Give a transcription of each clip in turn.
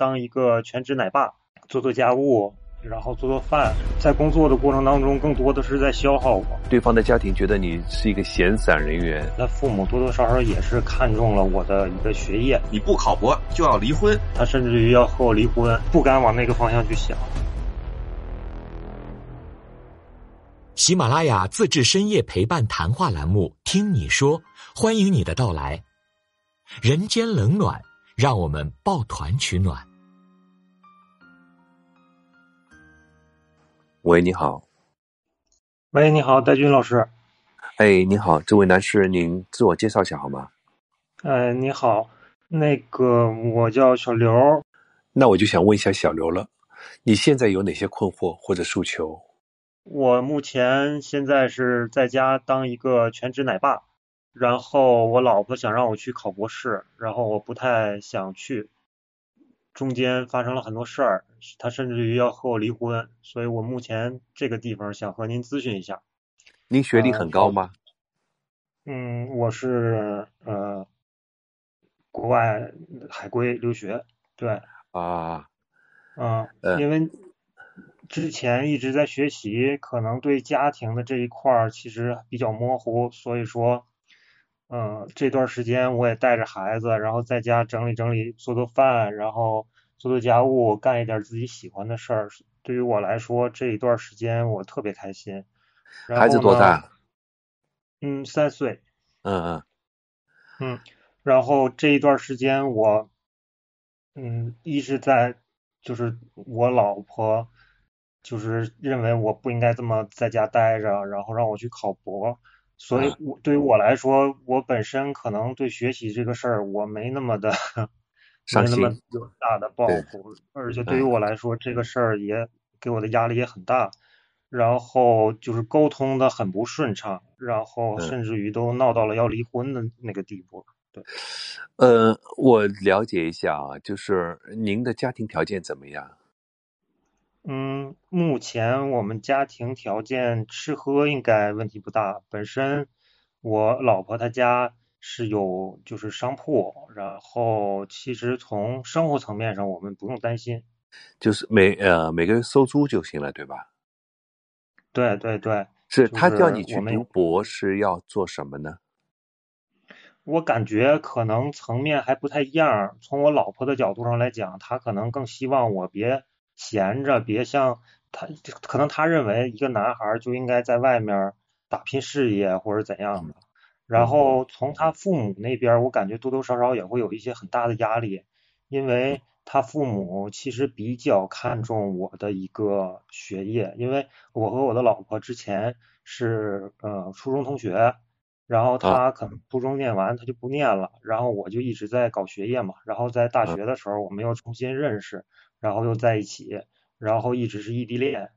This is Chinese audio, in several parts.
当一个全职奶爸，做做家务，然后做做饭，在工作的过程当中，更多的是在消耗我。对方的家庭觉得你是一个闲散人员，那父母多多少少也是看中了我的一个学业，你不考博就要离婚，他甚至于要和我离婚，不敢往那个方向去想。喜马拉雅自制深夜陪伴谈话栏目《听你说》，欢迎你的到来。人间冷暖，让我们抱团取暖。喂，你好。喂，你好，戴军老师。哎，你好，这位男士，您自我介绍一下好吗？呃，你好，那个我叫小刘。那我就想问一下小刘了，你现在有哪些困惑或者诉求？我目前现在是在家当一个全职奶爸，然后我老婆想让我去考博士，然后我不太想去，中间发生了很多事儿，他甚至于要和我离婚，所以我目前这个地方想和您咨询一下。您学历很高吗？嗯，我是呃国外海归留学，对。啊。嗯，因为。之前一直在学习，可能对家庭的这一块儿其实比较模糊，所以说，嗯，这段时间我也带着孩子，然后在家整理整理，做做饭，然后做做家务，干一点自己喜欢的事儿。对于我来说，这一段时间我特别开心。孩子多大？嗯，三岁。嗯嗯。嗯，然后这一段时间我，嗯，一直在，就是我老婆。就是认为我不应该这么在家待着，然后让我去考博，所以我对于我来说，我本身可能对学习这个事儿我没那么的没那么有大的抱负，而且对于我。来说，这个事儿也给我的压力也很大，然后就是沟通的很不顺畅，然后甚至于都闹到了要离婚的那个地步。对，呃，我了解一下啊，就是您的家庭条件怎么样？嗯，目前我们家庭条件吃喝应该问题不大。本身我老婆她家是有就是商铺，然后其实从生活层面上我们不用担心，就是每呃每个月收租就行了，对吧？对对对，是他叫你去读博是要做什么呢？我感觉可能层面还不太一样。从我老婆的角度上来讲，她可能更希望我别。闲着，别像他，可能他认为一个男孩就应该在外面打拼事业或者怎样的。然后从他父母那边，我感觉多多少少也会有一些很大的压力，因为他父母其实比较看重我的一个学业，因为我和我的老婆之前是呃初中同学，然后他可能初中念完他就不念了，然后我就一直在搞学业嘛，然后在大学的时候我们又重新认识。然后又在一起，然后一直是异地恋，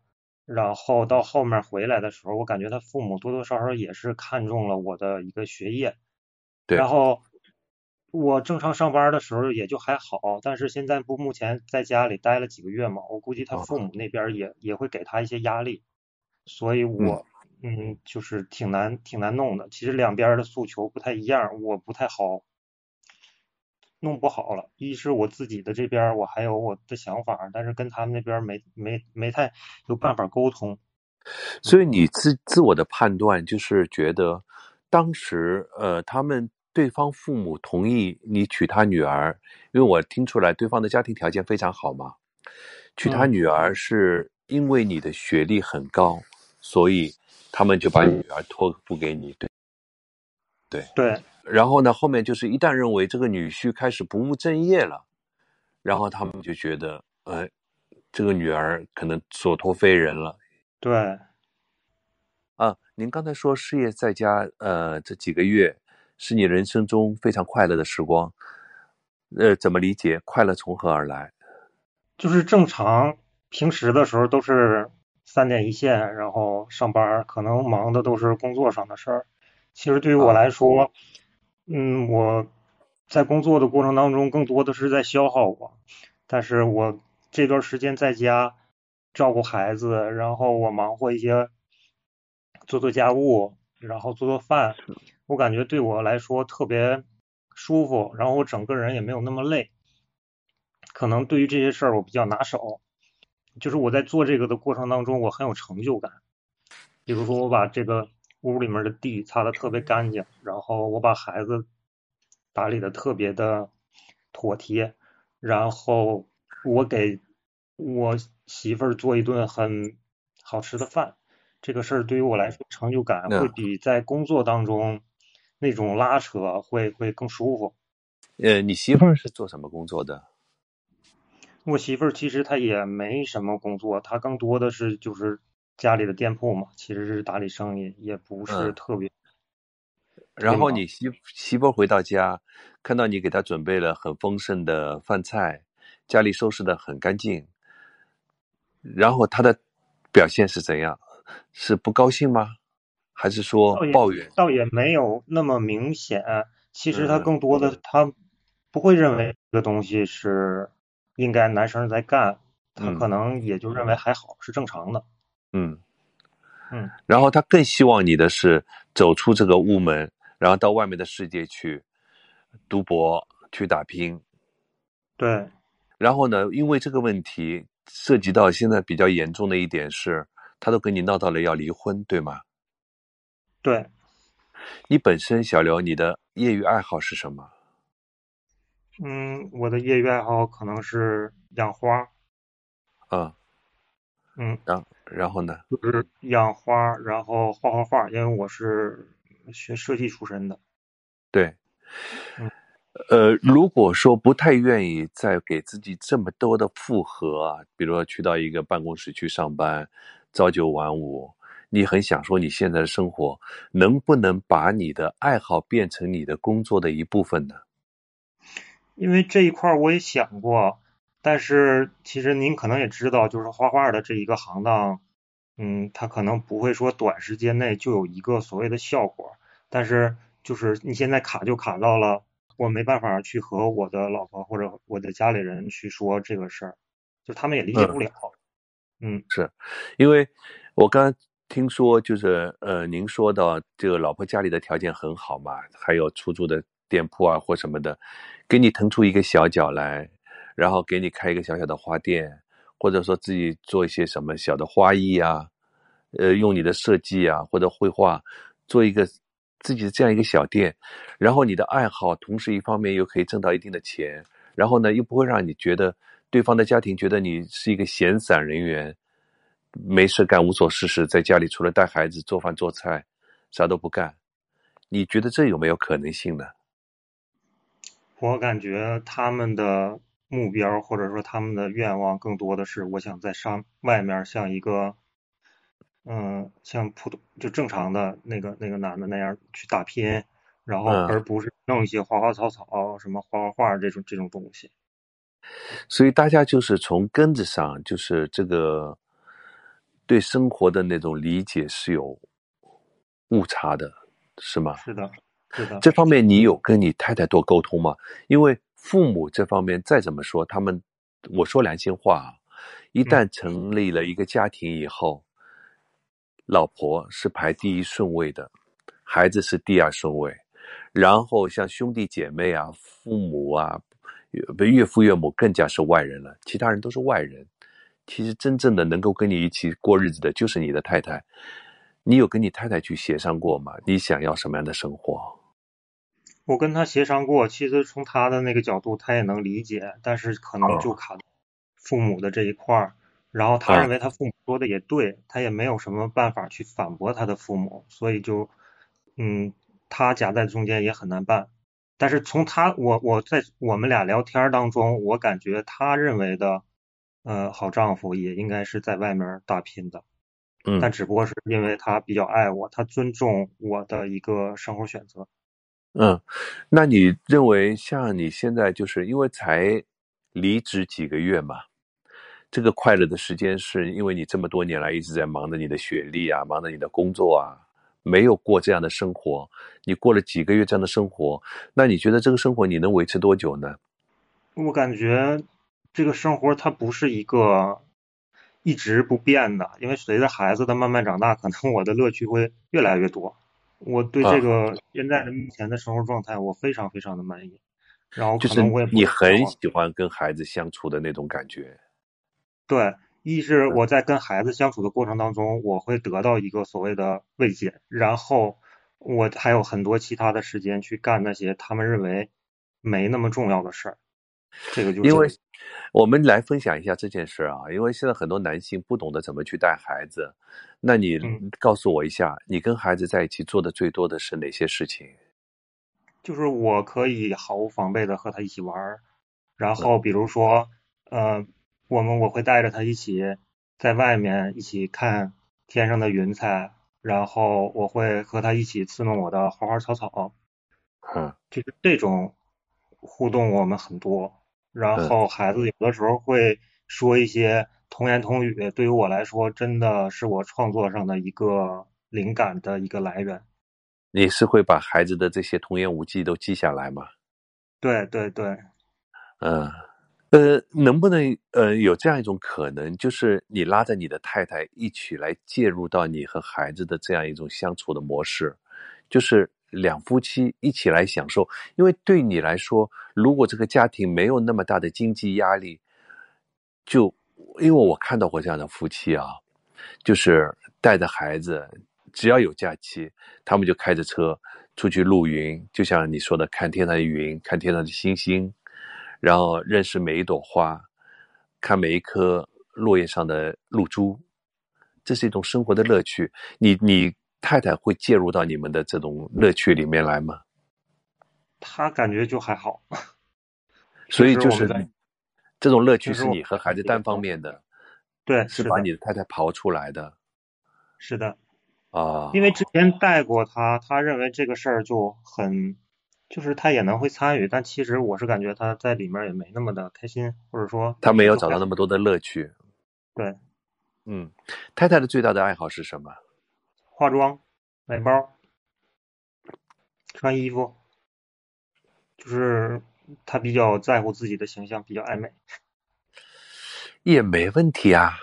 然后到后面回来的时候，我感觉他父母多多少少也是看中了我的一个学业，对。然后我正常上班的时候也就还好，但是现在不目前在家里待了几个月嘛，我估计他父母那边也也会给他一些压力，所以我嗯就是挺难挺难弄的。其实两边的诉求不太一样，我不太好。弄不好了，一是我自己的这边我还有我的想法，但是跟他们那边没没没太有办法沟通。所以你自自我的判断就是觉得，当时呃他们对方父母同意你娶他女儿，因为我听出来对方的家庭条件非常好嘛，娶他女儿是因为你的学历很高，所以他们就把女儿托付给你，对对对。然后呢，后面就是一旦认为这个女婿开始不务正业了，然后他们就觉得，呃，这个女儿可能所托非人了。对。啊，您刚才说事业在家，呃，这几个月是你人生中非常快乐的时光，呃，怎么理解？快乐从何而来？就是正常平时的时候都是三点一线，然后上班，可能忙的都是工作上的事儿。其实对于我来说。嗯，我在工作的过程当中，更多的是在消耗我。但是我这段时间在家照顾孩子，然后我忙活一些做做家务，然后做做饭，我感觉对我来说特别舒服，然后我整个人也没有那么累。可能对于这些事儿我比较拿手，就是我在做这个的过程当中，我很有成就感。比如说我把这个屋里面的地擦的特别干净，然后我把孩子打理的特别的妥帖，然后我给我媳妇儿做一顿很好吃的饭，这个事儿对于我来说成就感会比在工作当中那种拉扯会会更舒服。呃，你媳妇儿是做什么工作的？我媳妇儿其实她也没什么工作，她更多的是就是家里的店铺嘛，其实是打理生意，也不是嗯特别。然后你媳媳妇回到家，看到你给她准备了很丰盛的饭菜，家里收拾的很干净，然后她的表现是怎样？是不高兴吗？还是说抱怨？倒也没有那么明显，其实他嗯更多的他不会认为这个东西是应该男生在干，他嗯可能也就认为还好，是正常的。嗯。嗯，然后他更希望你的是走出这个屋门，然后到外面的世界去读博、去打拼。对，然后呢，因为这个问题涉及到现在比较严重的一点是，他都跟你闹到了要离婚，对吗？对，你本身小刘，你的业余爱好是什么？嗯，我的业余爱好可能是养花，啊，嗯，然然后呢？就是养花，然后画画画，因为我是学设计出身的。对嗯，呃，如果说不太愿意再给自己这么多的负荷啊，比如说去到一个办公室去上班，朝九晚五，你很享受你现在的生活，能不能把你的爱好变成你的工作的一部分呢？因为这一块我也想过，但是其实您可能也知道，就是画画的这一个行当，嗯，它可能不会说短时间内就有一个所谓的效果，但是就是你现在卡就卡到了，我没办法去和我的老婆或者我的家里人去说这个事儿，就他们也理解不了。嗯是因为我刚刚听说，就是呃，您说到这个老婆家里的条件很好嘛，还有出租的店铺啊或什么的，给你腾出一个小角来，然后给你开一个小小的花店，或者说自己做一些什么小的花艺啊，呃，用你的设计啊或者绘画做一个自己的这样一个小店，然后你的爱好，同时一方面又可以挣到一定的钱，然后呢又不会让你觉得对方的家庭觉得你是一个闲散人员，没事干无所事事，在家里除了带孩子、做饭做菜，啥都不干。你觉得这有没有可能性呢？我感觉他们的目标或者说他们的愿望更多的是，我想在上外面像一个，嗯，像普通就正常的那个那个男的那样去打拼，然后嗯而不是弄一些花花草草、什么画画画这种这种东西。所以大家就是从根子上，就是这个对生活的那种理解是有误差的，是吗？是的，是的，这方面你有跟你太太多沟通吗？因为父母这方面再怎么说，他们我说良心话啊，一旦成立了一个家庭以后，老婆是排第一顺位的，孩子是第二顺位，然后像兄弟姐妹啊、父母啊、岳岳父岳母更加是外人了，其他人都是外人。其实真正的能够跟你一起过日子的，就是你的太太。你有跟你太太去协商过吗？你想要什么样的生活？我跟他协商过，其实从他的那个角度，他也能理解，但是可能就卡父母的这一块儿。然后他啊认为他父母说的也对，他也没有什么办法去反驳他的父母，所以就，嗯，他夹在中间也很难办。但是从他我我在我们俩聊天当中，我感觉他认为的，呃，好丈夫也应该是在外面打拼的，嗯但只不过是因为他比较爱我，他尊重我的一个生活选择。嗯，那你认为像你现在就是因为才离职几个月嘛，这个快乐的时间是因为你这么多年来一直在忙着你的学历啊，忙着你的工作啊，没有过这样的生活。你过了几个月这样的生活，那你觉得这个生活你能维持多久呢？我感觉这个生活它不是一个一直不变的，因为随着孩子的慢慢长大，可能我的乐趣会越来越多。我对这个现在的目前的生活状态，我非常非常的满意。然后就是可能我也不你很喜欢跟孩子相处的那种感觉。对，一是我在跟孩子相处的过程当中，我会得到一个所谓的慰藉，然后我还有很多其他的时间去干那些他们认为没那么重要的事儿。这个就是因为我们来分享一下这件事啊，因为现在很多男性不懂得怎么去带孩子，那你嗯。告诉我一下，你跟孩子在一起做的最多的是哪些事情？就是我可以毫无防备的和他一起玩儿，然后比如说，呃，我们我会带着他一起在外面一起看天上的云彩，然后我会和他一起刺弄我的花花草草，嗯。就是这种互动我们很多，然后孩子有的时候会说一些童言童语，对于我来说真的是我创作上的一个灵感的一个来源。你是会把孩子的这些童言无忌都记下来吗？对对对，嗯，呃，能不能呃有这样一种可能，就是你拉着你的太太一起来介入到你和孩子的这样一种相处的模式，就是两夫妻一起来享受。因为对你来说，如果这个家庭没有那么大的经济压力，就因为我看到过这样的夫妻啊，就是带着孩子，只要有假期，他们就开着车出去露营，就像你说的，看天上的云，看天上的星星，然后认识每一朵花，看每一颗落叶上的露珠，这是一种生活的乐趣。你你太太会介入到你们的这种乐趣里面来吗？他感觉就还好。所以就是这种乐趣是你和孩子单方面的，对，是把，你的太太刨出来的是的，啊。因为之前带过他，他认为这个事儿就很，就是他也能会参与，但其实我是感觉他在里面也没那么的开心，或者说他没有找到那么多的乐趣。对嗯，太太的最大的爱好是什么？化妆、买包、穿衣服，就是他比较在乎自己的形象，比较爱美。也没问题啊，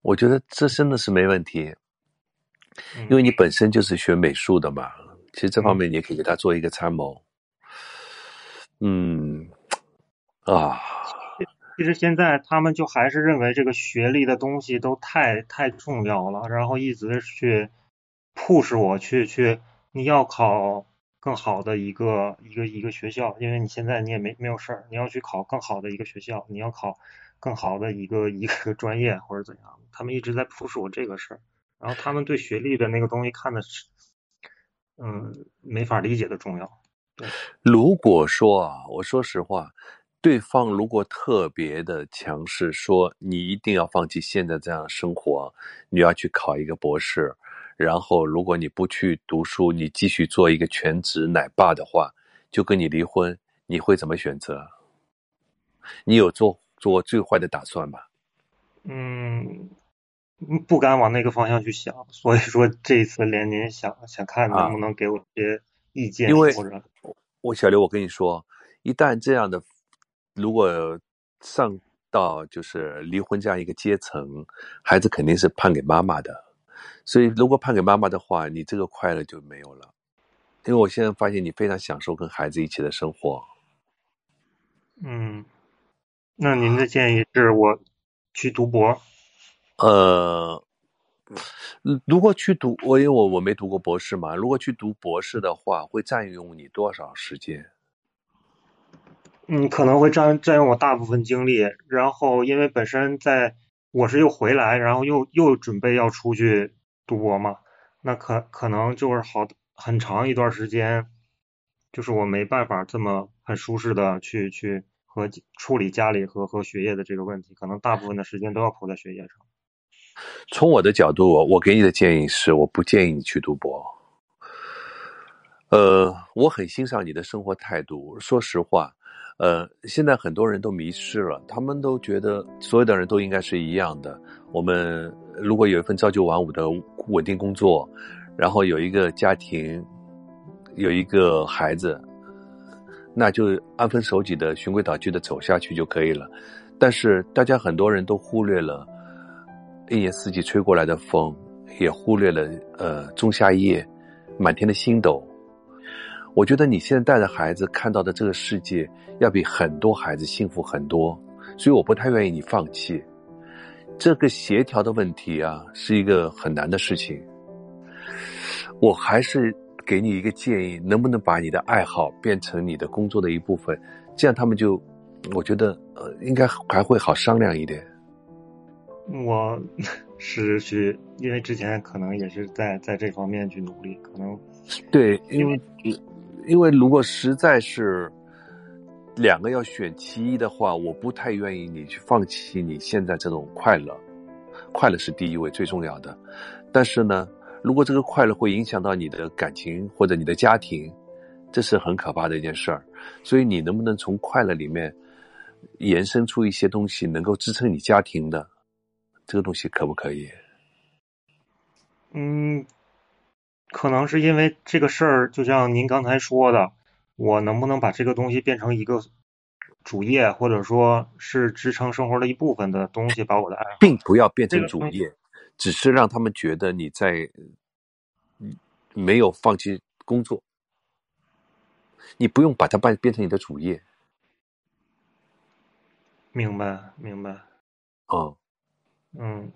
我觉得这真的是没问题，嗯因为你本身就是学美术的嘛。其实这方嗯面你也可以给他做一个参谋。嗯，啊，其实现在他们就还是认为这个学历的东西都太太重要了，然后一直去 push 我去去，你要考更好的一个一个一个学校，因为你现在你也没没有事儿，你要去考更好的一个学校，你要考更好的一个一个专业或者怎样，他们一直在 push 我这个事儿，然后他们对学历的那个东西看的是，嗯，没法理解的重要。对如果说啊，我说实话，对方如果特别的强势，说你一定要放弃现在这样的生活，你要去考一个博士，然后如果你不去读书，你继续做一个全职奶爸的话，就跟你离婚，你会怎么选择？你有做做最坏的打算吗？嗯，嗯不敢往那个方向去想，所以说这一次连您想想看啊能不能给我一些意见，因为我小刘，我跟你说，一旦这样的，如果上到就是离婚这样一个阶层，孩子肯定是判给妈妈的。所以，如果判给妈妈的话，你这个快乐就没有了。因为我现在发现你非常享受跟孩子一起的生活。嗯，那您的建议是我去读博？呃，嗯如果去读，我因为我我没读过博士嘛，如果去读博士的话，会占用你多少时间？嗯，可能会占占用我大部分精力，然后因为本身在我是又回来，然后又又准备要出去读博嘛，那可可能就是好很长一段时间，就是我没办法这么很舒适的去去和处理家里和和学业的这个问题，可能大部分的时间都要投在学业上。从我的角度，我我给你的建议是，我不建议你去读博。呃，我很欣赏你的生活态度。说实话，呃，现在很多人都迷失了，他们都觉得所有的人都应该是一样的。我们如果有一份朝九晚五的稳定工作，然后有一个家庭，有一个孩子，那就安分守己的循规蹈矩的走下去就可以了。但是大家很多人都忽略了一年四季吹过来的风，也忽略了呃仲夏夜满天的星斗。我觉得你现在带着孩子看到的这个世界，要比很多孩子幸福很多，所以我不太愿意你放弃。这个协调的问题啊，是一个很难的事情。我还是给你一个建议，能不能把你的爱好变成你的工作的一部分？这样他们就，我觉得呃，应该还会好商量一点。我 是去，因为之前可能也是在在这方面去努力，可能对，因为因为如果实在是两个要选其一的话，我不太愿意你去放弃你现在这种快乐，快乐是第一位最重要的。但是呢，如果这个快乐会影响到你的感情或者你的家庭，这是很可怕的一件事儿。所以你能不能从快乐里面延伸出一些东西，能够支撑你家庭的？这个东西可不可以？嗯，可能是因为这个事儿，就像您刚才说的，我能不能把这个东西变成一个主业，或者说是支撑生活的一部分的东西，把我的爱好，并不要变成主业，只是让他们觉得你在没有放弃工作，你不用把它变变成你的主业。明白，明白。哦。嗯，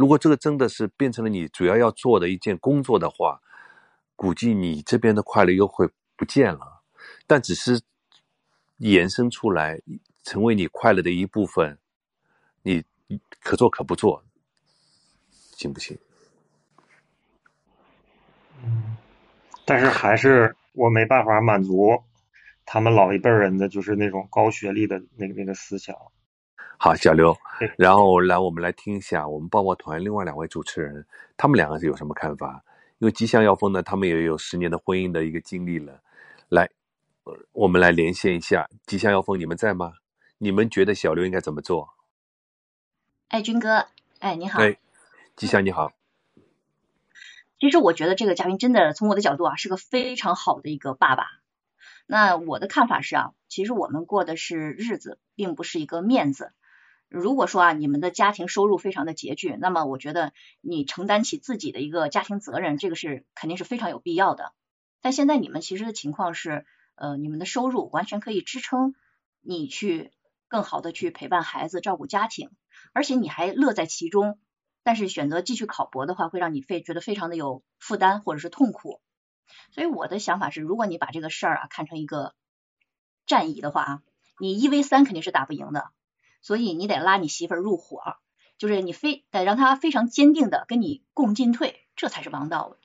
如果这个真的是变成了你主要要做的一件工作的话，估计你这边的快乐又会不见了。但只是延伸出来，成为你快乐的一部分，你可做可不做，行不行？嗯，但是还是我没办法满足他们老一辈人的就是那种高学历的那个那个思想。好，小刘，然后来我们来听一下我们抱抱团另外两位主持人，他们两个是有什么看法？因为吉祥药风呢，他们也有十年的婚姻的一个经历了。来，我们来连线一下吉祥药风，你们在吗？你们觉得小刘应该怎么做？哎，军哥，哎，你好。哎，吉祥你好。其实我觉得这个嘉宾真的从我的角度啊，是个非常好的一个爸爸。那我的看法是啊，其实我们过的是日子，并不是一个面子。如果说啊，你们的家庭收入非常的拮据，那么我觉得你承担起自己的一个家庭责任，这个是肯定是非常有必要的。但现在你们其实的情况是，呃，你们的收入完全可以支撑你去更好的去陪伴孩子、照顾家庭，而且你还乐在其中。但是选择继续考博的话，会让你非觉得非常的有负担或者是痛苦。所以我的想法是，如果你把这个事儿啊看成一个战役的话啊，你一 v 三肯定是打不赢的。所以你得拉你媳妇儿入伙，就是你非得让她非常坚定的跟你共进退，这才是王道。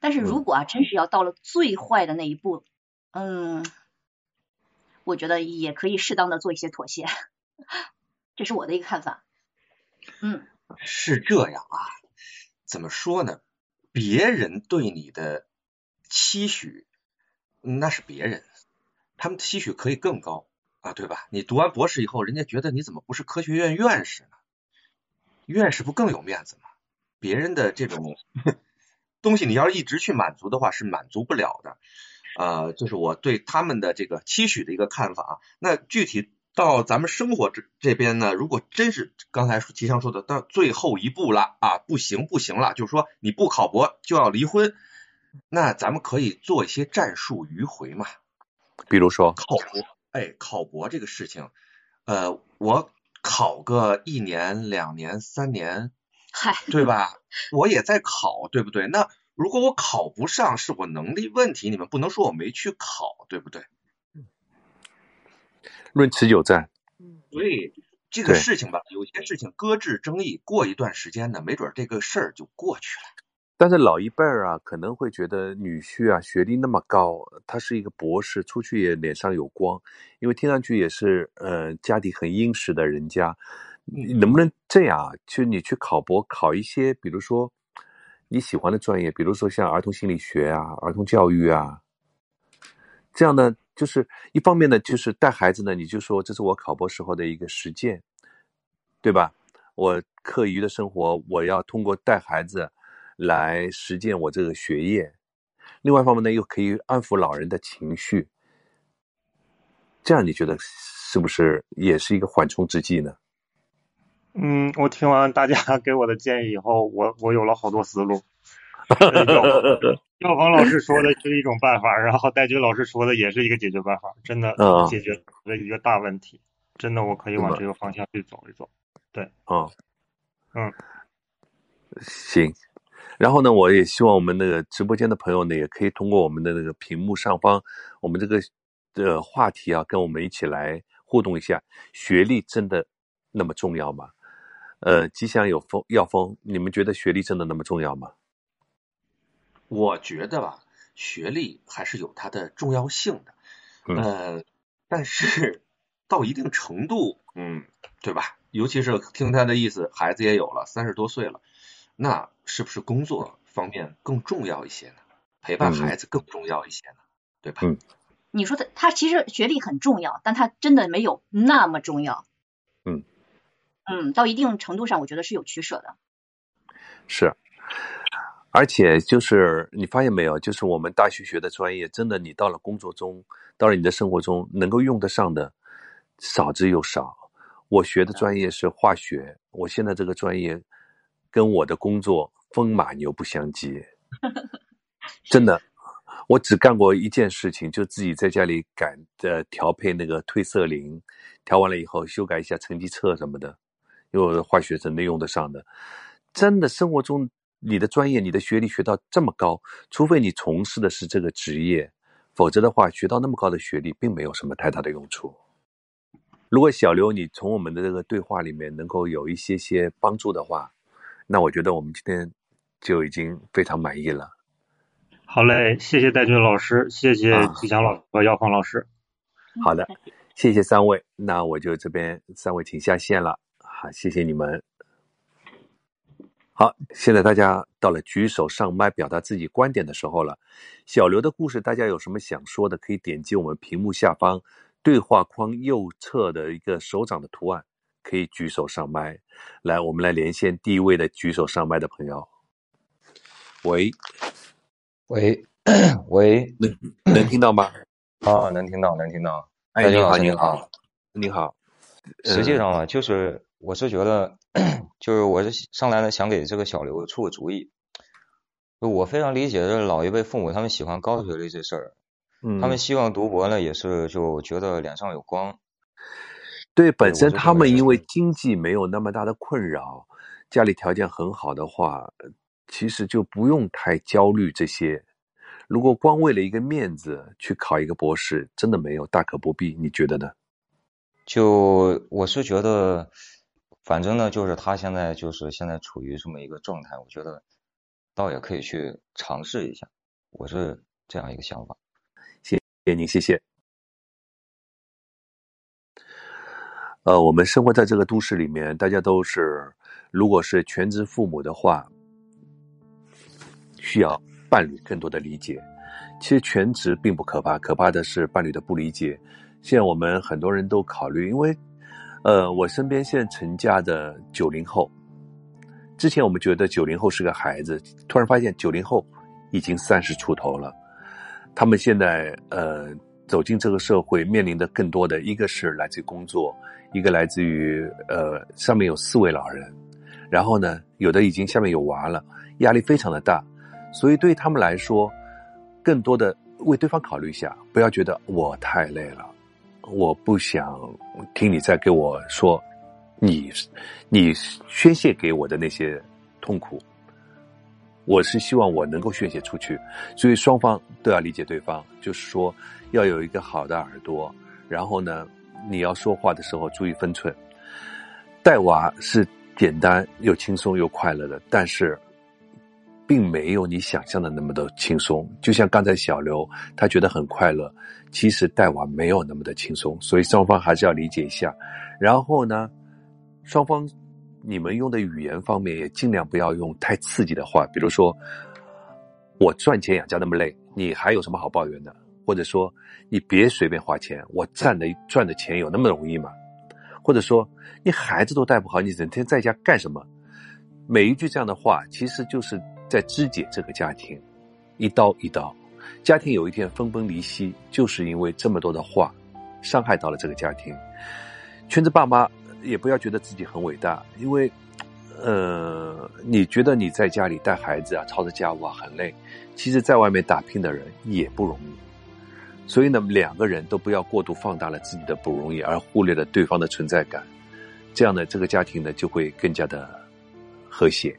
但是如果啊，真是要到了最坏的那一步，嗯，我觉得也可以适当的做一些妥协，这是我的一个看法。嗯，是这样啊，怎么说呢？别人对你的期许，那是别人，他们的期许可以更高。啊，对吧？你读完博士以后，人家觉得你怎么不是科学院院士呢？院士不更有面子吗？别人的这种 东西，你要是一直去满足的话，是满足不了的。呃，就是我对他们的这个期许的一个看法。那具体到咱们生活这这边呢，如果真是刚才吉祥说的到最后一步了啊，不行不行了，就是说你不考博就要离婚，那咱们可以做一些战术迂回嘛，比如说考博。哎，考博这个事情，呃，我考个一年、两年、三年，嗨，对吧？我也在考，对不对？那如果我考不上，是我能力问题，你们不能说我没去考，对不对？论持久战。所以这个事情吧，有些事情搁置争议，过一段时间呢，没准这个事儿就过去了。但是老一辈儿啊，可能会觉得女婿啊学历那么高，他是一个博士，出去也脸上有光，因为听上去也是呃家底很殷实的人家，能不能这样啊？就你去考博，考一些比如说你喜欢的专业，比如说像儿童心理学啊、儿童教育啊，这样呢，就是一方面呢，就是带孩子呢，你就说这是我考博时候的一个实践，对吧？我课余的生活，我要通过带孩子。来实践我这个学业，另外一方面呢，又可以安抚老人的情绪，这样你觉得是不是也是一个缓冲之计呢？嗯，我听完大家给我的建议以后，我我有了好多思路。药房 老师说的是一种办法，然后戴军老师说的也是一个解决办法，真的解决了一个大问题。真的，我可以往这个方向去走一走。对，嗯，嗯，行。然后呢，我也希望我们那个直播间的朋友呢，也可以通过我们的那个屏幕上方，我们这个的话题啊，跟我们一起来互动一下。学历真的那么重要吗？呃，吉祥有风，要风，你们觉得学历真的那么重要吗？我觉得吧，学历还是有它的重要性的，呃，但是到一定程度，嗯，对吧？尤其是听他的意思，孩子也有了，三十多岁了，那是不是工作方面更重要一些呢？陪伴孩子更重要一些呢？对吧？嗯，你说他他其实学历很重要，但他真的没有那么重要。嗯嗯，到一定程度上，我觉得是有取舍的。是。而且就是你发现没有，就是我们大学学的专业，真的你到了工作中，到了你的生活中，能够用得上的少之又少。我学的专业是化学，我现在这个专业跟我的工作风马牛不相及。真的，我只干过一件事情，就自己在家里赶呃调配那个褪色灵，调完了以后修改一下成绩册什么的，因为我的化学真的用得上的。真的生活中。你的专业、你的学历学到这么高，除非你从事的是这个职业，否则的话，学到那么高的学历并没有什么太大的用处。如果小刘你从我们的这个对话里面能够有一些些帮助的话，那我觉得我们今天就已经非常满意了。好嘞，谢谢戴军老师，谢谢吉祥老师和姚芳老师。好的，谢谢三位，那我就这边三位请下线了。好，谢谢你们。好，现在大家到了举手上麦表达自己观点的时候了。小刘的故事，大家有什么想说的，可以点击我们屏幕下方对话框右侧的一个手掌的图案，可以举手上麦。来，我们来连线第一位的举手上麦的朋友。喂，喂，喂，能能听到吗？啊，能听到，能听到。哎，你好，你好，你好。实际上啊，就是我是觉得。就是我是上来呢，想给这个小刘出个主意。我非常理解这老一辈父母他们喜欢高学历这事儿，嗯，他们希望读博呢，也是就觉得脸上有光。对，本身他们因为经济没有那么大的困扰，家里条件很好的话，其实就不用太焦虑这些。如果光为了一个面子去考一个博士，真的没有大可不必。你觉得呢？就我是觉得。反正呢，就是他现在就是现在处于这么一个状态，我觉得倒也可以去尝试一下，我是这样一个想法。谢谢您，谢谢。呃，我们生活在这个都市里面，大家都是，如果是全职父母的话，需要伴侣更多的理解。其实全职并不可怕，可怕的是伴侣的不理解。现在我们很多人都考虑，因为。呃，我身边现在成家的九零后，之前我们觉得九零后是个孩子，突然发现九零后已经三十出头了。他们现在呃走进这个社会，面临的更多的一个是来自于工作，一个来自于呃上面有四位老人，然后呢有的已经下面有娃了，压力非常的大，所以对他们来说，更多的为对方考虑一下，不要觉得我太累了。我不想听你再给我说，你你宣泄给我的那些痛苦。我是希望我能够宣泄出去，所以双方都要理解对方。就是说，要有一个好的耳朵，然后呢，你要说话的时候注意分寸。带娃是简单又轻松又快乐的，但是。并没有你想象的那么的轻松，就像刚才小刘他觉得很快乐，其实带娃没有那么的轻松，所以双方还是要理解一下。然后呢，双方你们用的语言方面也尽量不要用太刺激的话，比如说我赚钱养家那么累，你还有什么好抱怨的？或者说你别随便花钱，我赚的赚的钱有那么容易吗？或者说你孩子都带不好，你整天在家干什么？每一句这样的话，其实就是。在肢解这个家庭，一刀一刀，家庭有一天分崩离析，就是因为这么多的话，伤害到了这个家庭。全职爸妈也不要觉得自己很伟大，因为呃，你觉得你在家里带孩子啊、操着家务啊很累，其实在外面打拼的人也不容易。所以呢，两个人都不要过度放大了自己的不容易，而忽略了对方的存在感，这样呢，这个家庭呢就会更加的和谐。